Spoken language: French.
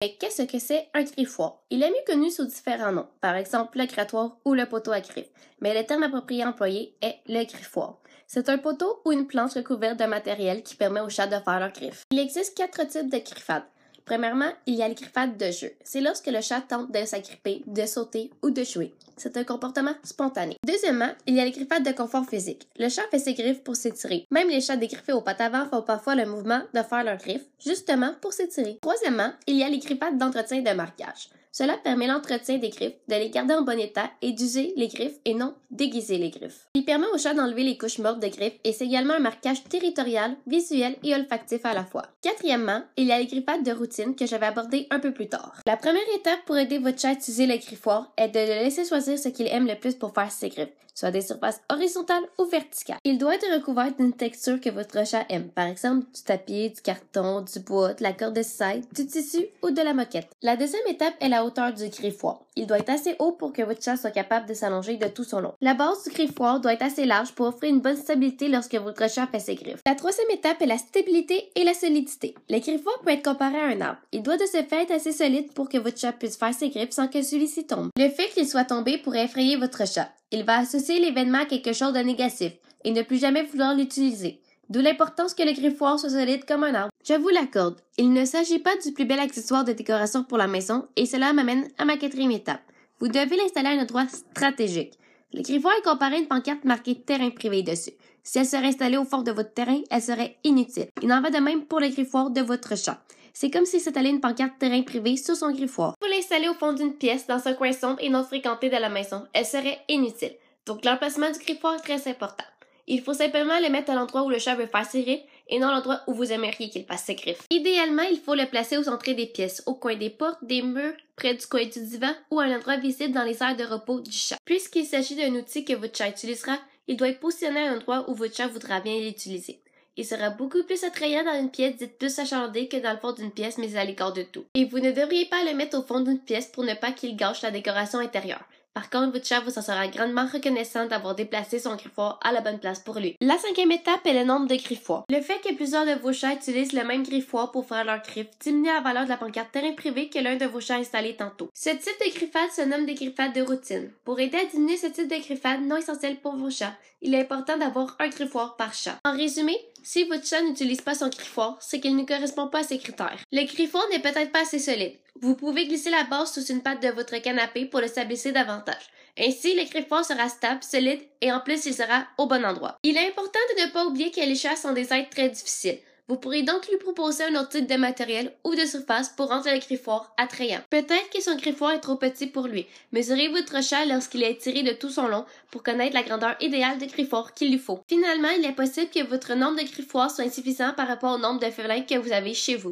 Mais qu'est-ce que c'est un griffoir? Il est mieux connu sous différents noms, par exemple le grattoir ou le poteau à griffes, mais le terme approprié employé est le griffoir. C'est un poteau ou une planche recouverte de matériel qui permet aux chats de faire leurs griffes. Il existe quatre types de griffades. Premièrement, il y a les griffades de jeu. C'est lorsque le chat tente de s'agripper, de sauter ou de jouer. C'est un comportement spontané. Deuxièmement, il y a les griffades de confort physique. Le chat fait ses griffes pour s'étirer. Même les chats dégriffés au pattes avant font parfois le mouvement de faire leurs griffes, justement pour s'étirer. Troisièmement, il y a les griffades d'entretien de marquage. Cela permet l'entretien des griffes, de les garder en bon état et d'user les griffes et non déguiser les griffes. Il permet au chat d'enlever les couches mortes de griffes et c'est également un marquage territorial, visuel et olfactif à la fois. Quatrièmement, il y a les griffades de routine que je vais aborder un peu plus tard. La première étape pour aider votre chat à utiliser le griffoir est de le laisser choisir ce qu'il aime le plus pour faire ses griffes soit des surfaces horizontales ou verticales. Il doit être recouvert d'une texture que votre chat aime, par exemple du tapis, du carton, du bois, de la corde de side, du tissu ou de la moquette. La deuxième étape est la hauteur du griffoir. Il doit être assez haut pour que votre chat soit capable de s'allonger de tout son long. La base du griffoir doit être assez large pour offrir une bonne stabilité lorsque votre chat fait ses griffes. La troisième étape est la stabilité et la solidité. Le griffoir peut être comparé à un arbre. Il doit de ce fait être assez solide pour que votre chat puisse faire ses griffes sans que celui-ci tombe. Le fait qu'il soit tombé pourrait effrayer votre chat. Il va associer l'événement à quelque chose de négatif et ne plus jamais vouloir l'utiliser. D'où l'importance que le griffoir soit solide comme un arbre. Je vous l'accorde, il ne s'agit pas du plus bel accessoire de décoration pour la maison et cela m'amène à ma quatrième étape. Vous devez l'installer à un endroit stratégique. Le griffoir est comparé à une pancarte marquée terrain privé dessus. Si elle serait installée au fond de votre terrain, elle serait inutile. Il en va de même pour le griffoir de votre chat. C'est comme si s'étalait une pancarte terrain privé sur son griffoir. Vous l'installer au fond d'une pièce, dans un coin sombre et non fréquenté de la maison. Elle serait inutile. Donc l'emplacement du griffoir est très important. Il faut simplement le mettre à l'endroit où le chat veut faire ses griffes et non à l'endroit où vous aimeriez qu'il passe ses griffes. Idéalement, il faut le placer aux entrées des pièces, au coin des portes, des murs, près du coin du divan ou à un endroit visible dans les aires de repos du chat. Puisqu'il s'agit d'un outil que votre chat utilisera, il doit être positionné à un endroit où votre chat voudra bien l'utiliser. Il sera beaucoup plus attrayant dans une pièce dite plus achalandée que dans le fond d'une pièce mais à l'écart de tout. Et vous ne devriez pas le mettre au fond d'une pièce pour ne pas qu'il gâche la décoration intérieure. Par contre, votre chat vous en sera grandement reconnaissant d'avoir déplacé son griffoir à la bonne place pour lui. La cinquième étape est le nombre de griffoirs. Le fait que plusieurs de vos chats utilisent le même griffoir pour faire leur griffe diminue la valeur de la pancarte terrain privé que l'un de vos chats a installé tantôt. Ce type de griffade se nomme des griffades de routine. Pour aider à diminuer ce type de griffade non essentiel pour vos chats, il est important d'avoir un griffoir par chat. En résumé, si votre chat n'utilise pas son griffoir, c'est qu'il ne correspond pas à ses critères. Le griffoir n'est peut-être pas assez solide. Vous pouvez glisser la base sous une patte de votre canapé pour le stabiliser davantage. Ainsi, le griffoir sera stable, solide et en plus il sera au bon endroit. Il est important de ne pas oublier que les chats sont des êtres très difficiles. Vous pourrez donc lui proposer un autre type de matériel ou de surface pour rendre le griffoir attrayant. Peut-être que son griffoir est trop petit pour lui. Mesurez votre chat lorsqu'il est tiré de tout son long pour connaître la grandeur idéale de griffoir qu'il lui faut. Finalement, il est possible que votre nombre de griffoirs soit insuffisant par rapport au nombre de félins que vous avez chez vous.